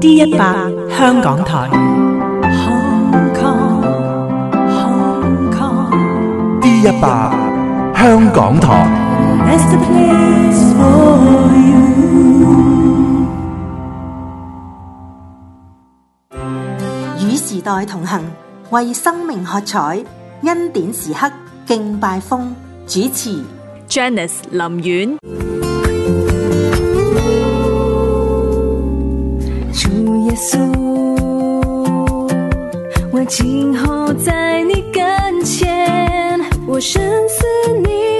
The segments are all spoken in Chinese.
D 一百香港台，D 一百香港台。与时代同行，为生命喝彩，恩典时刻敬拜风，主持 Janice 林苑。稣，我今后在你跟前，我深思你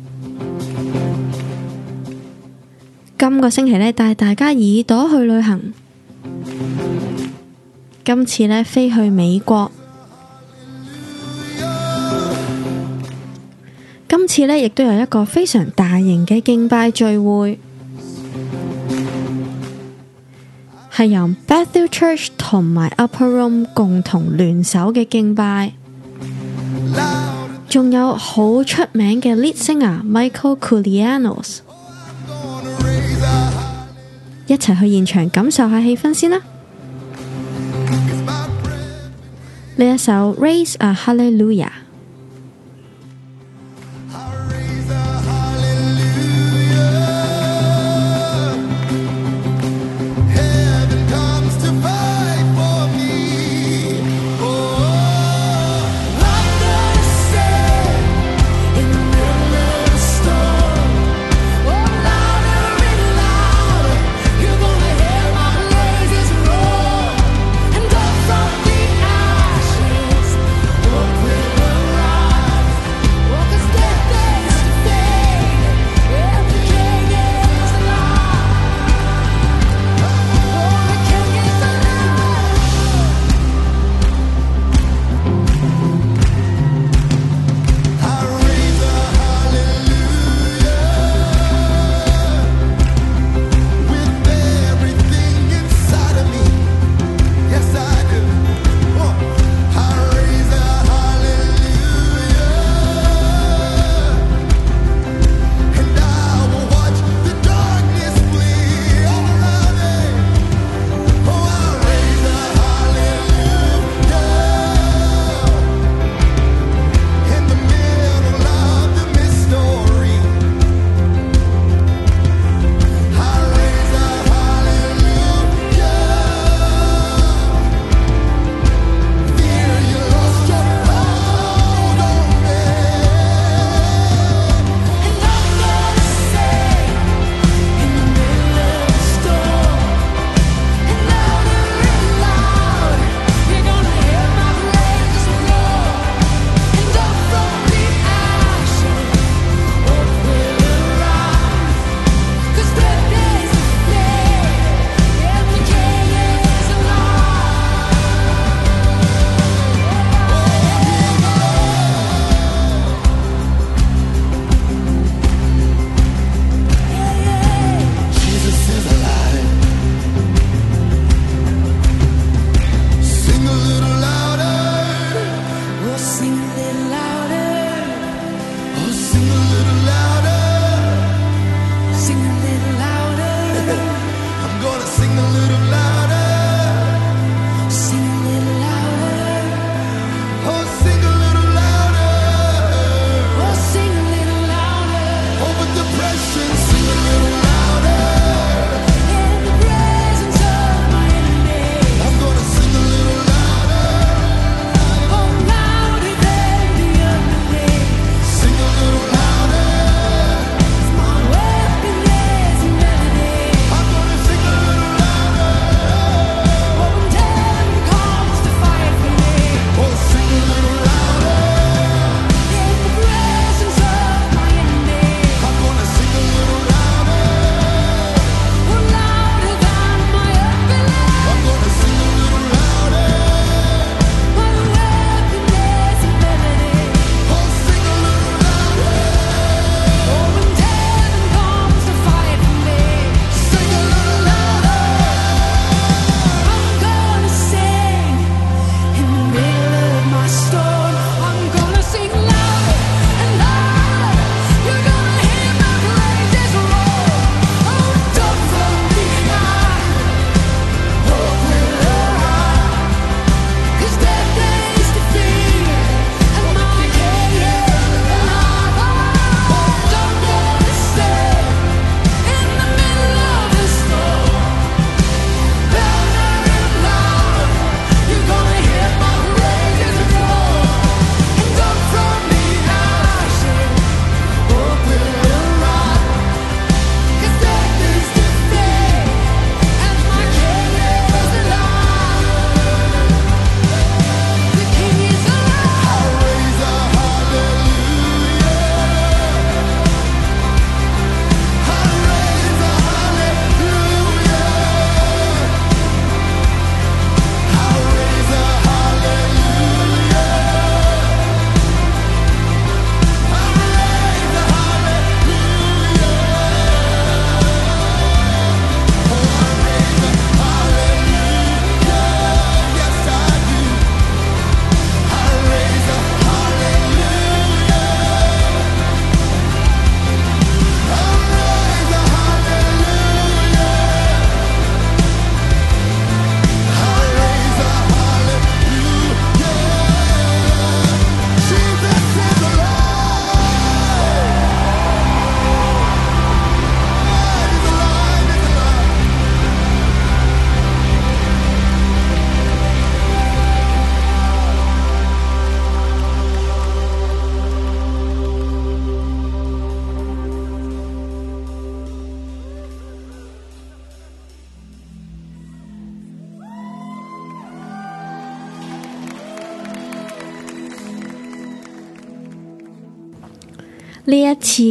今个星期呢，带大家耳朵去旅行。今次呢，飞去美国。今次呢，亦都有一个非常大型嘅敬拜聚会，系由 Bethel Church 同埋 Upper Room 共同联手嘅敬拜，仲有好出名嘅 Lead Singer Michael Culianos 一齐去现场感受下气氛先啦！呢一首 Raise a Hallelujah。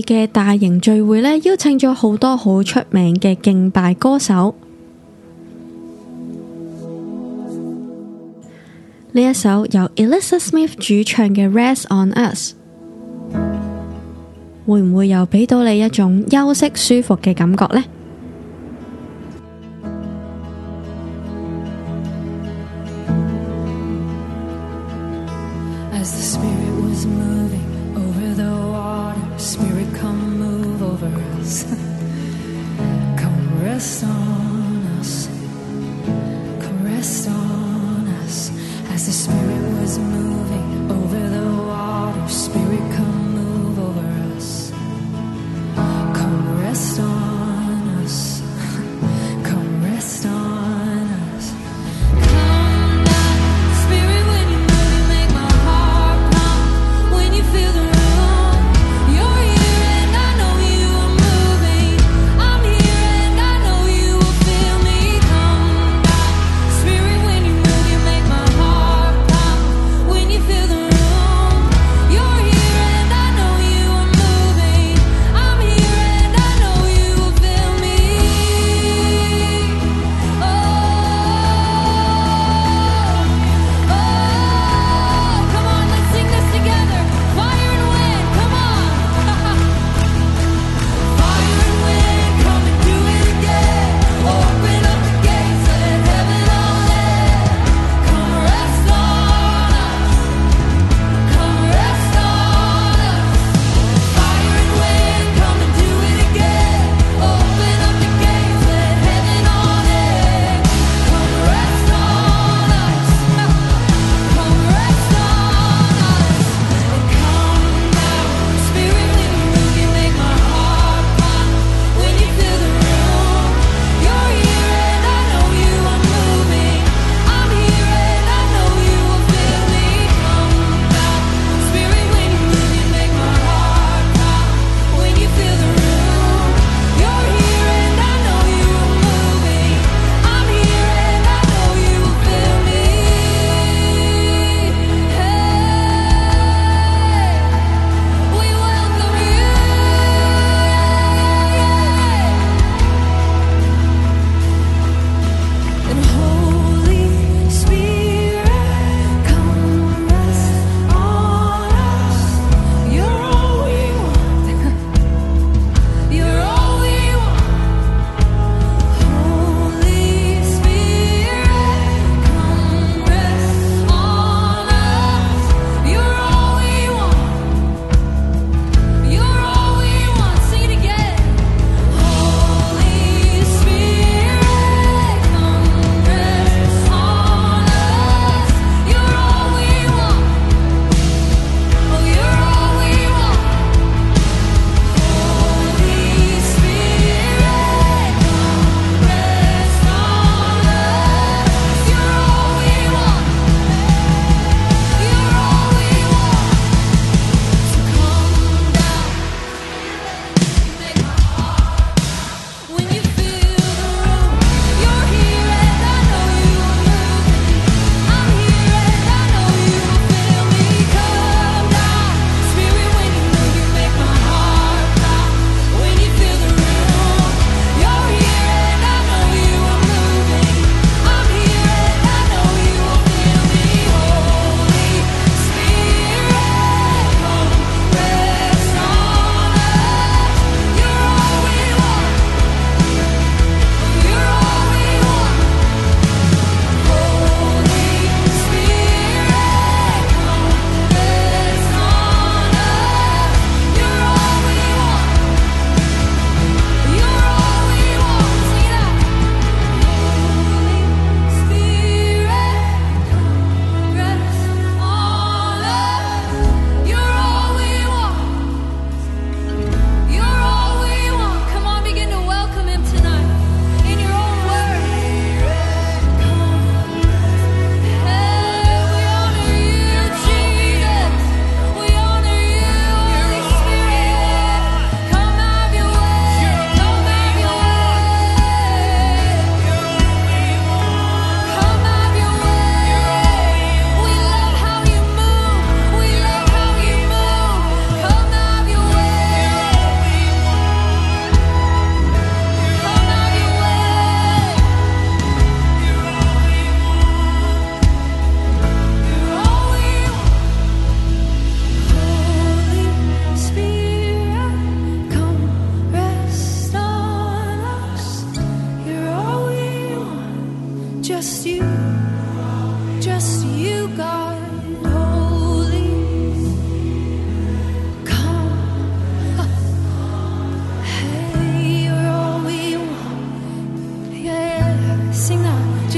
嘅大型聚会咧邀请咗好多好出名嘅敬拜歌手。呢一首由 elisa smith 主唱嘅 rest on us 会唔会又俾到你一种休息舒服嘅感觉呢？caress on us, caress on us as the Spirit was moved.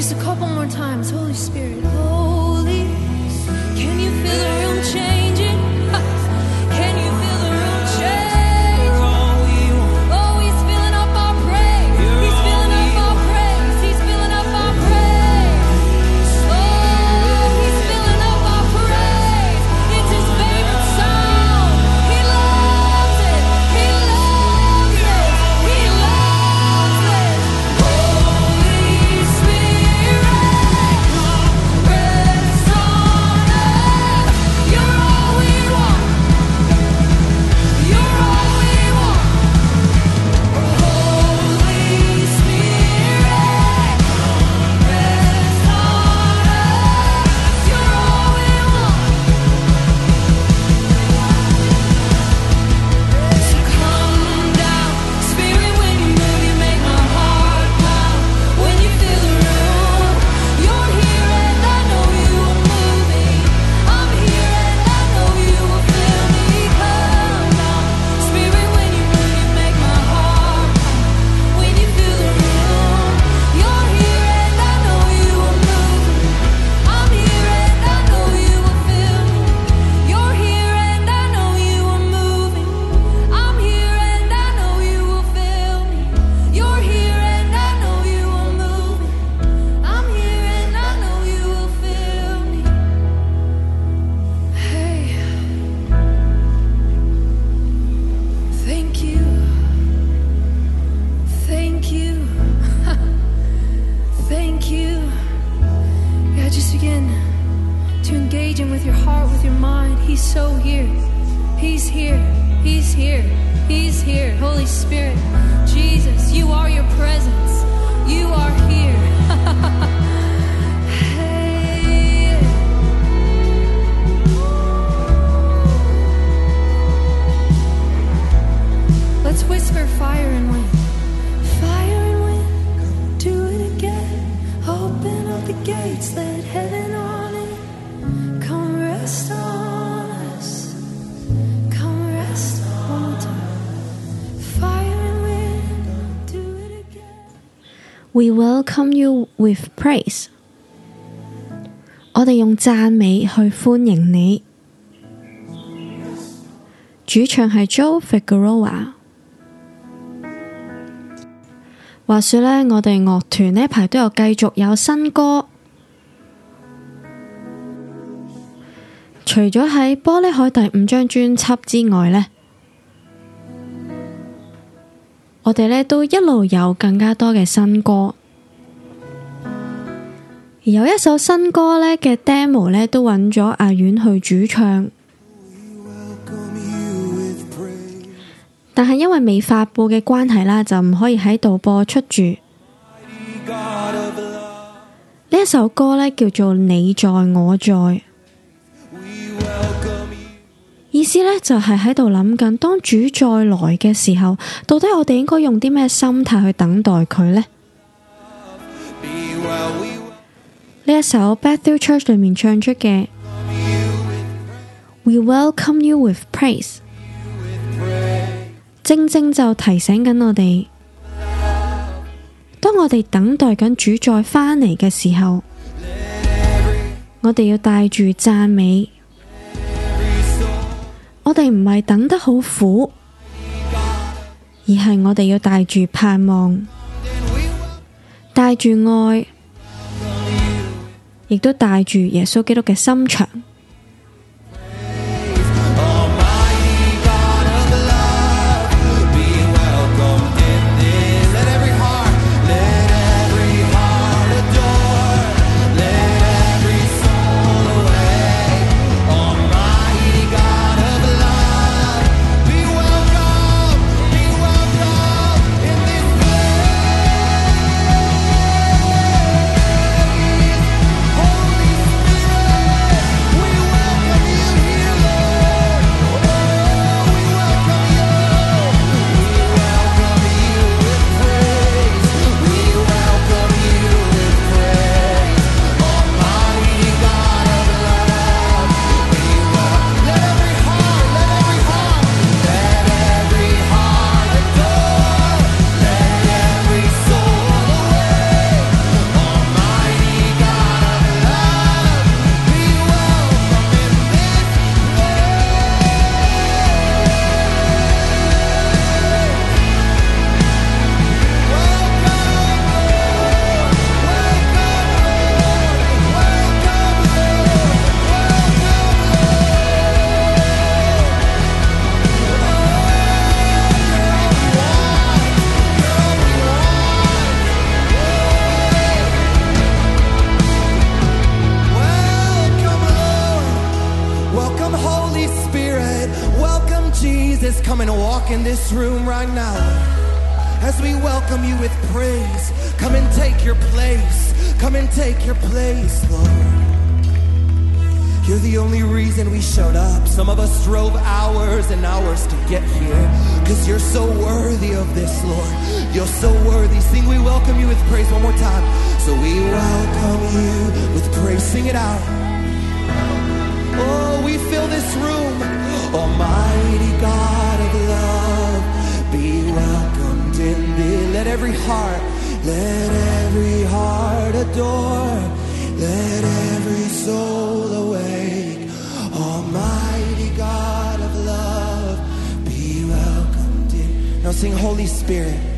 Just a couple more times, Holy Spirit, holy. praise。我哋用赞美去欢迎你。主唱系 Joe Figueroa。话说呢，我哋乐团呢排都有继续有新歌，除咗喺玻璃海第五张专辑之外呢，我哋呢都一路有更加多嘅新歌。而有一首新歌呢嘅 demo 呢，都揾咗阿远去主唱，但系因为未发布嘅关系啦，就唔可以喺度播出住。呢一首歌呢，叫做《你在我在》，意思呢，就系喺度谂紧，当主再来嘅时候，到底我哋应该用啲咩心态去等待佢呢？呢一首 Bethel Church 里面唱出嘅。We welcome you with praise，正正就提醒紧我哋，当我哋等待紧主再返嚟嘅时候，我哋要带住赞美，我哋唔系等得好苦，而系我哋要带住盼望，带住爱。亦都带住耶稣基督嘅心肠。sing Holy Spirit.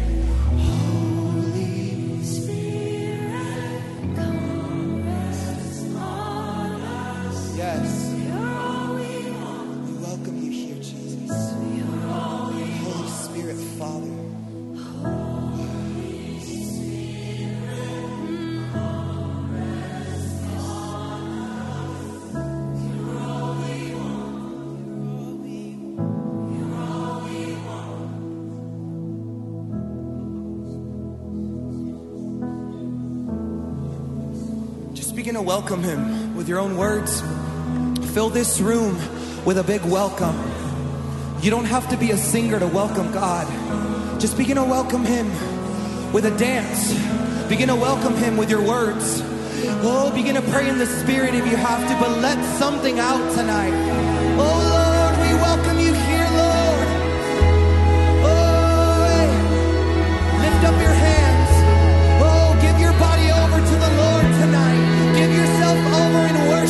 welcome him with your own words. Fill this room with a big welcome. You don't have to be a singer to welcome God. Just begin to welcome him with a dance. Begin to welcome him with your words. Oh, begin to pray in the spirit if you have to, but let something out tonight. Oh,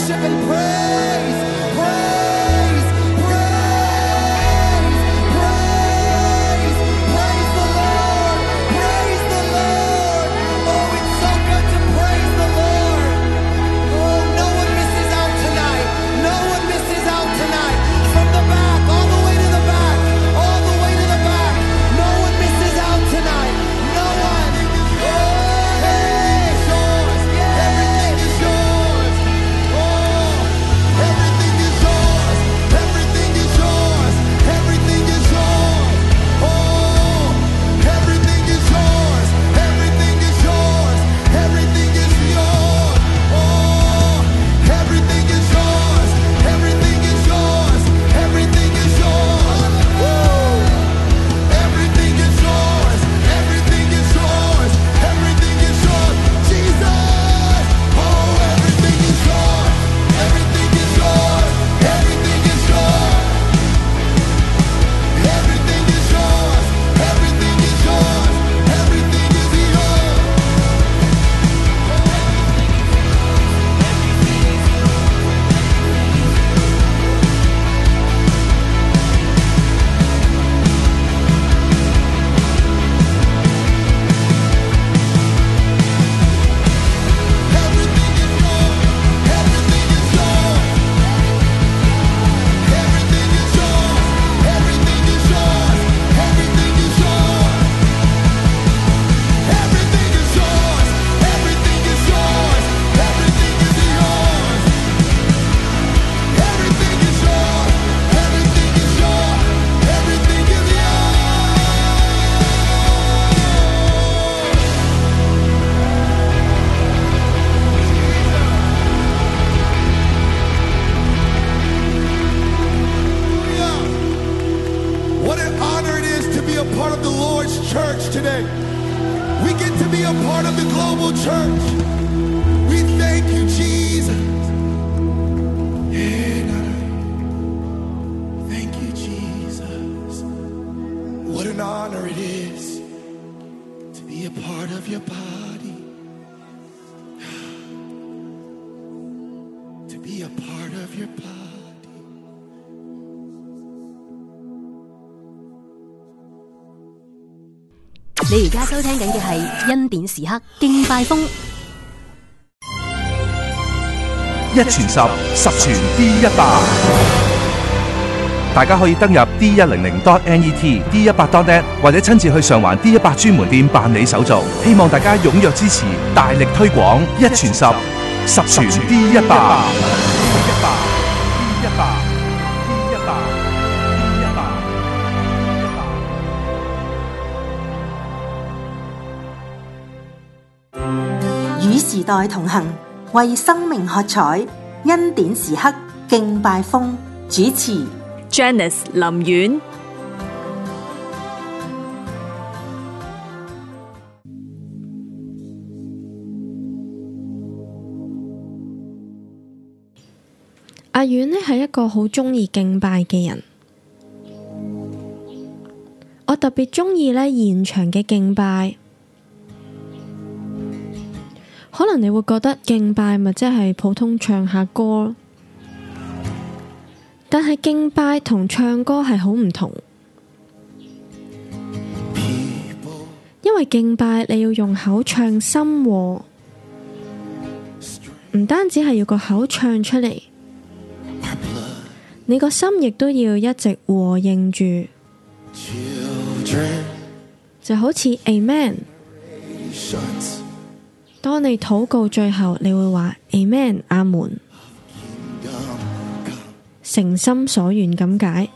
worship and praise. 你而家收听紧嘅系恩典时刻敬拜风一传十十传 d 一百。大家可以登入 d 一零零 dot net d 一百 dot net 或者亲自去上环 d 一百专门店办理手续希望大家踊跃支持大力推广一传十十传 d 一百。时代同行，为生命喝彩，恩典时刻敬拜风，主持 Janice 林苑。阿苑呢系一个好中意敬拜嘅人，我特别中意呢现场嘅敬拜。可能你会觉得敬拜咪即系普通唱下歌，但系敬拜同唱歌系好唔同，因为敬拜你要用口唱心和，唔单止系要个口唱出嚟。你个心亦都要一直和应住，就好似 Amen。当你祷告最后，你会话 Amen 阿门，诚心所愿咁解。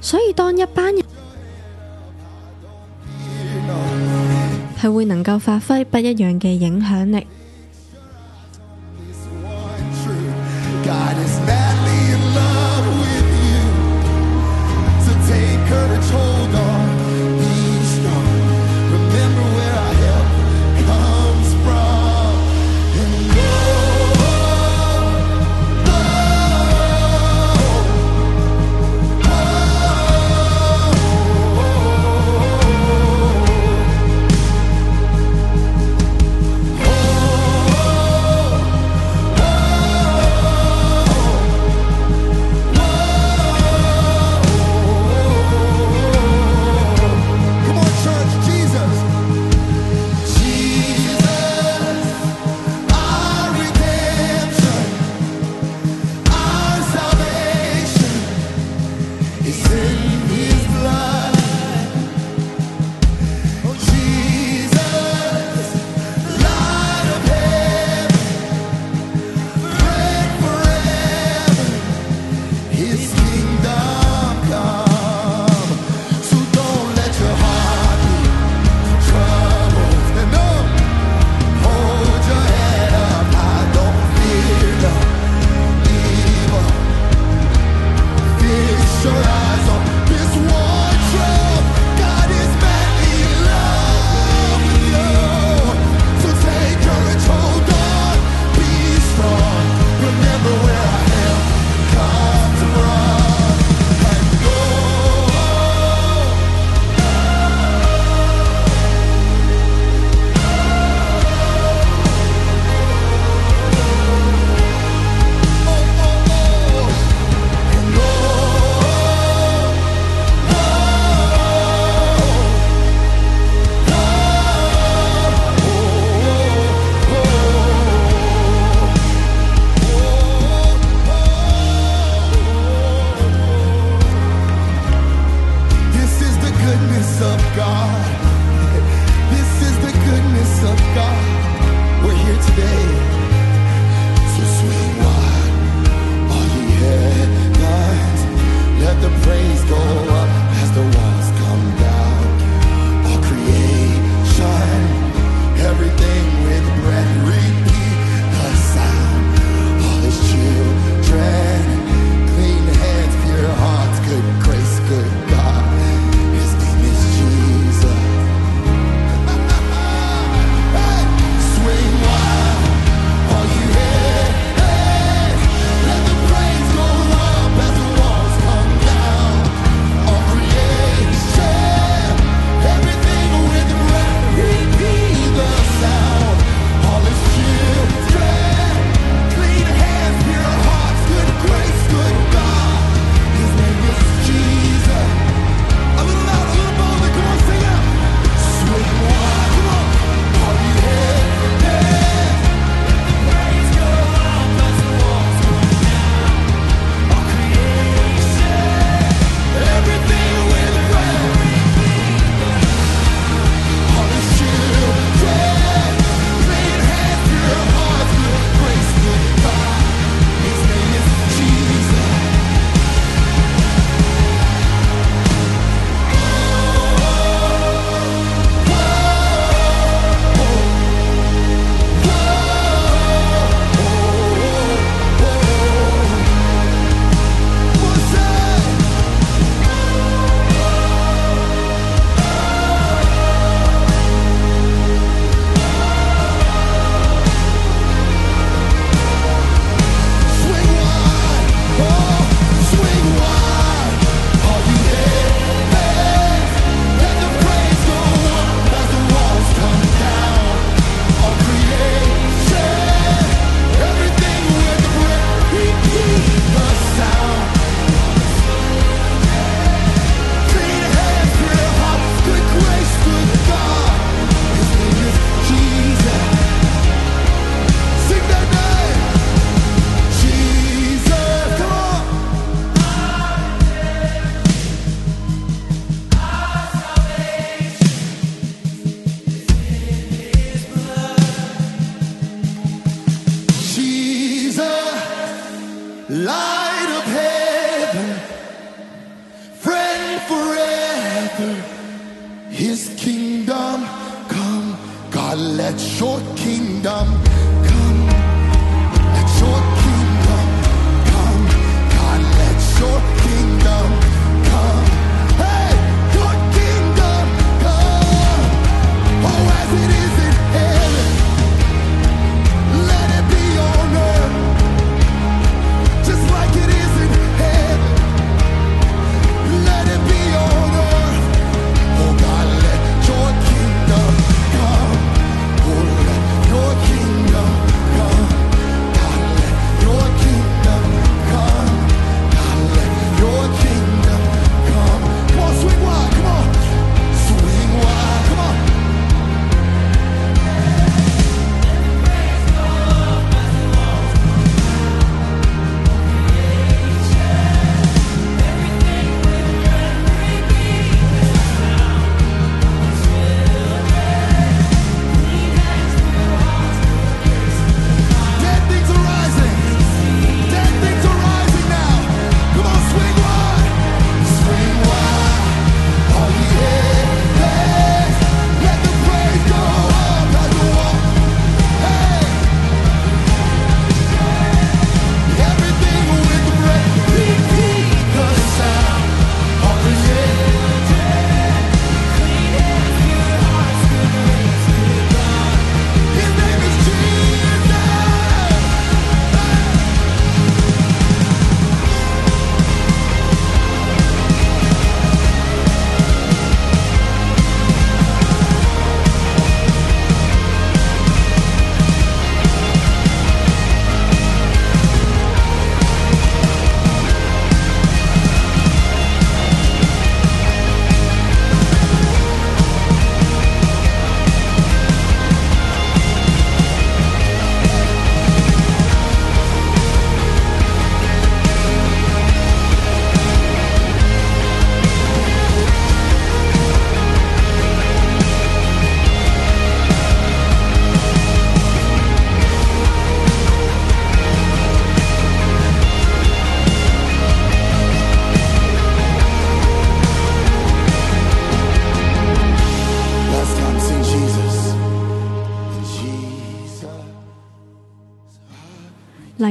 所以当一班人系会能够发挥不一样嘅影响力。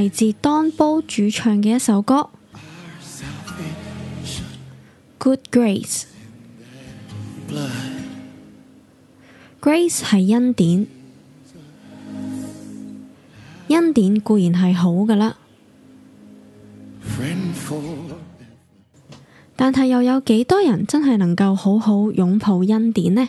嚟自当煲主唱嘅一首歌《Good Grace》。Grace 系恩典，恩典固然系好㗎啦，但系又有几多人真系能够好好拥抱恩典呢？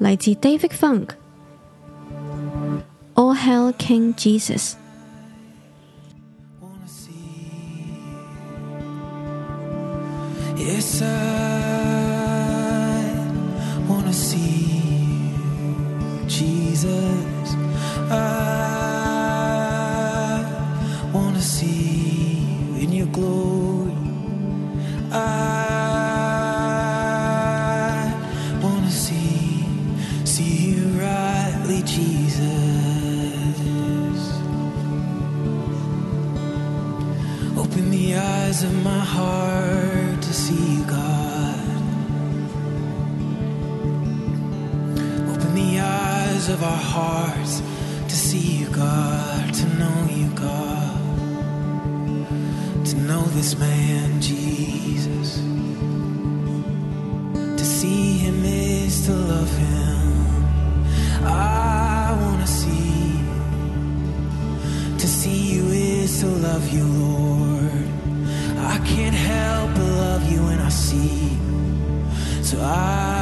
嚟自 David Funk，All Hail King Jesus。Yes, I our hearts to see you, God, to know you, God. To know this man, Jesus. To see him is to love him. I want to see. To see you is to love you, Lord. I can't help but love you when I see. So I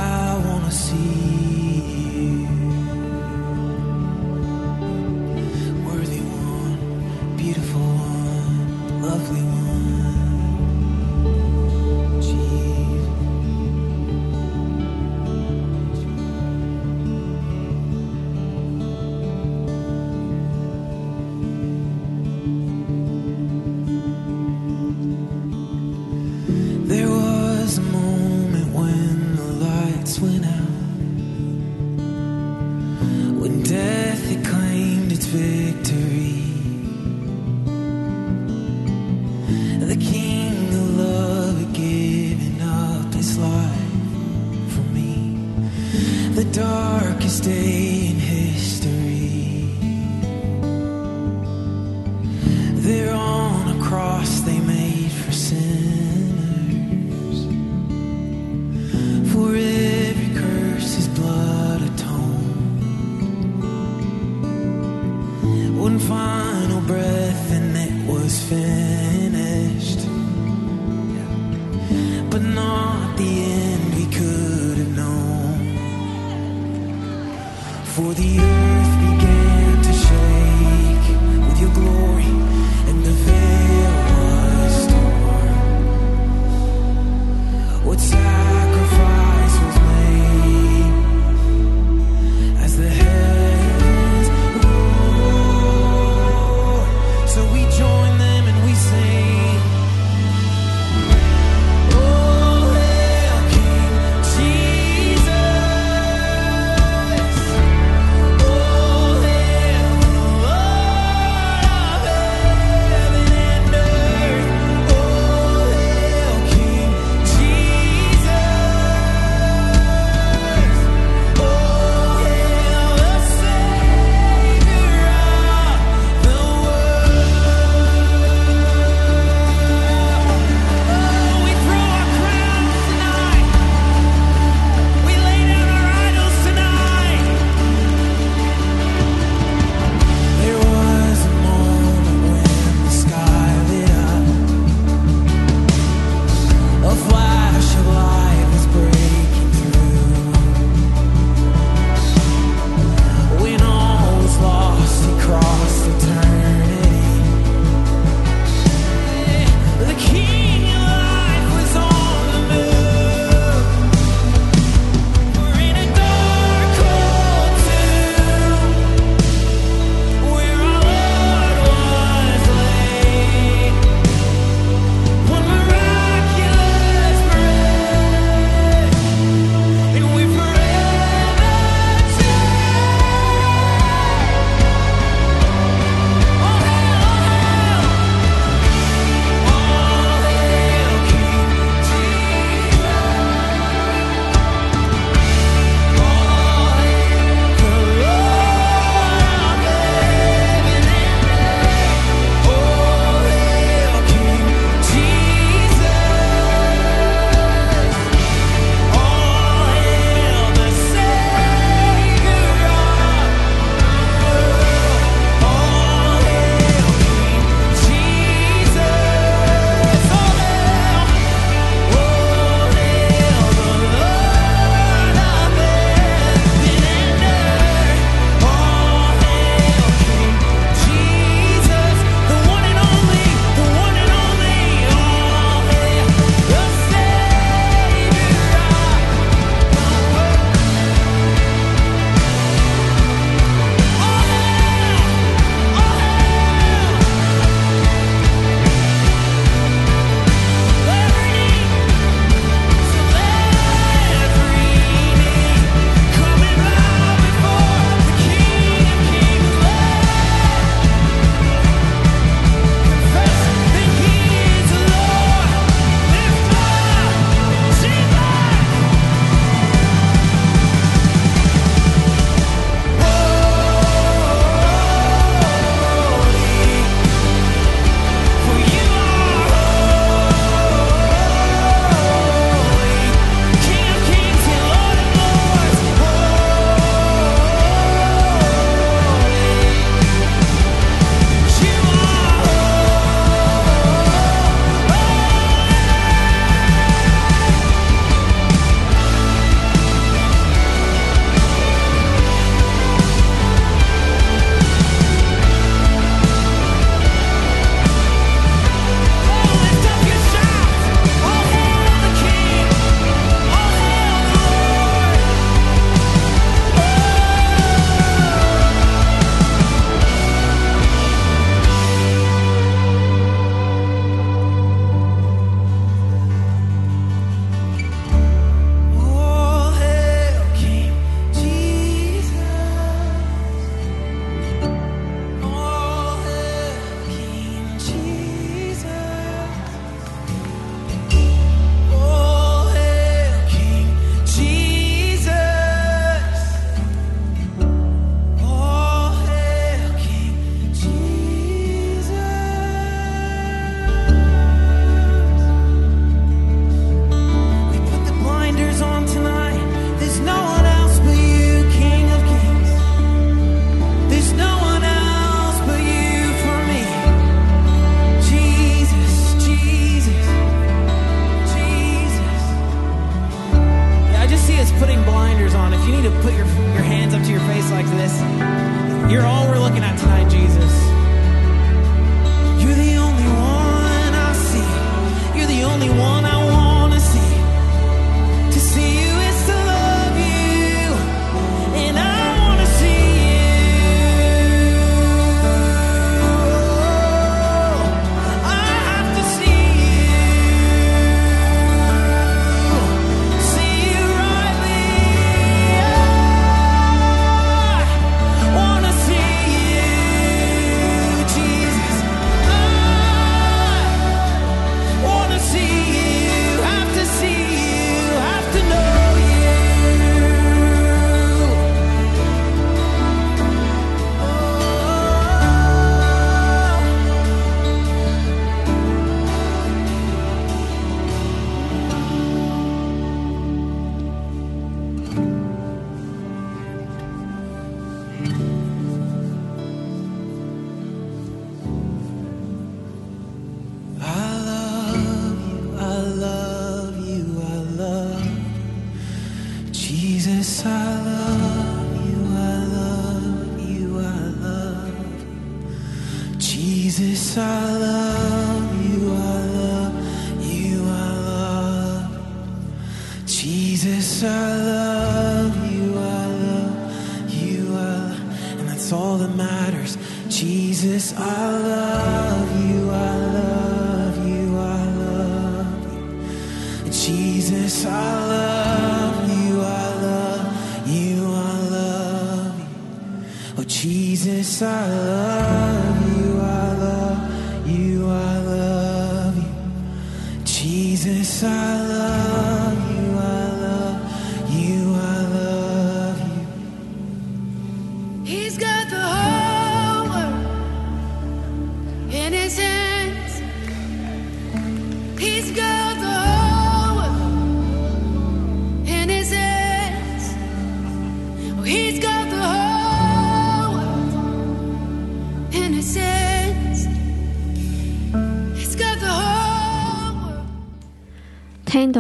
Jesus, I love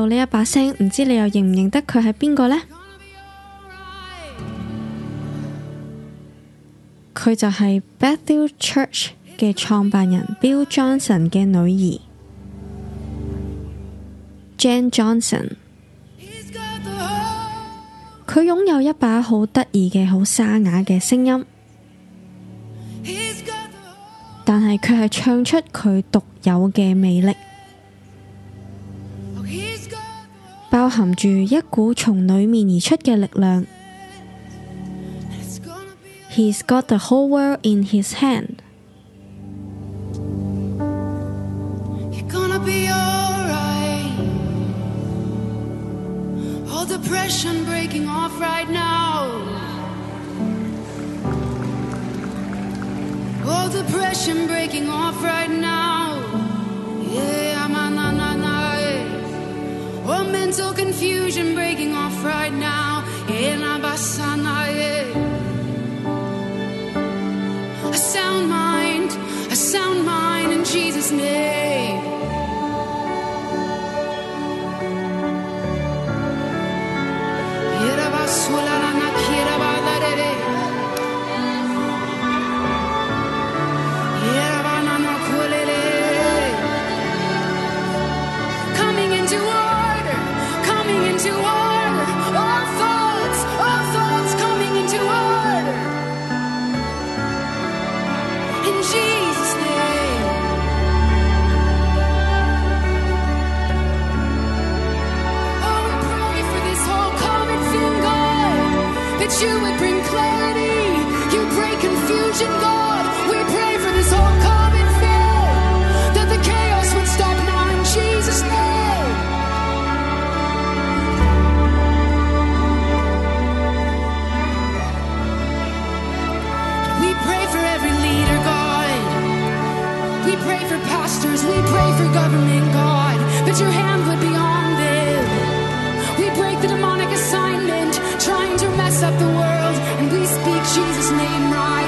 呢一把声唔知你又认唔认得佢系边个呢？佢就系 bethel church 嘅创办人 bill johnson 嘅女儿 jan johnson 佢拥有一把好得意嘅好沙哑嘅声音但系佢系唱出佢独有嘅魅力。包含住一股从里面而出嘅力量。 It's gonna be. He's got the whole world in his hand。 You're gonna be alright. All depression breaking off right now. All depression breaking off right now. Yeah, na na na na. yeah. Mental confusion breaking off right now. Yeah, na basana, yeah. A sound mind, a sound mind in Jesus' name. You would bring clarity. You break confusion, God. We pray for this whole COVID thing, that the chaos would stop now in Jesus' name. We pray for every leader, God. We pray for pastors. We pray for government, God. That your hand would be up the world. And we speak Jesus' name right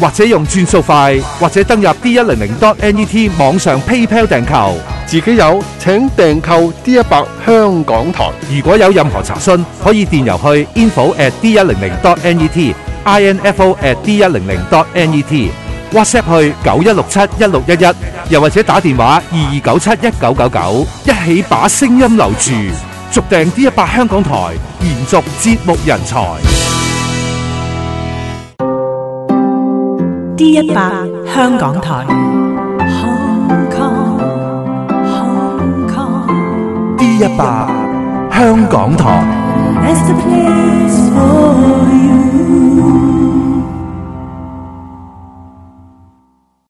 或者用转数快，或者登入 D 一零零 dot.net 网上 PayPal 订购。自己有请订购 D 一百香港台。如果有任何查询，可以电邮去 info at d 一零零 dot net，info at d 一零零 dot net，WhatsApp 去九一六七一六一一，又或者打电话二二九七一九九九，一起把声音留住，续订 D 一百香港台，延续节目人才。D 一百香港台。D 一百香港台。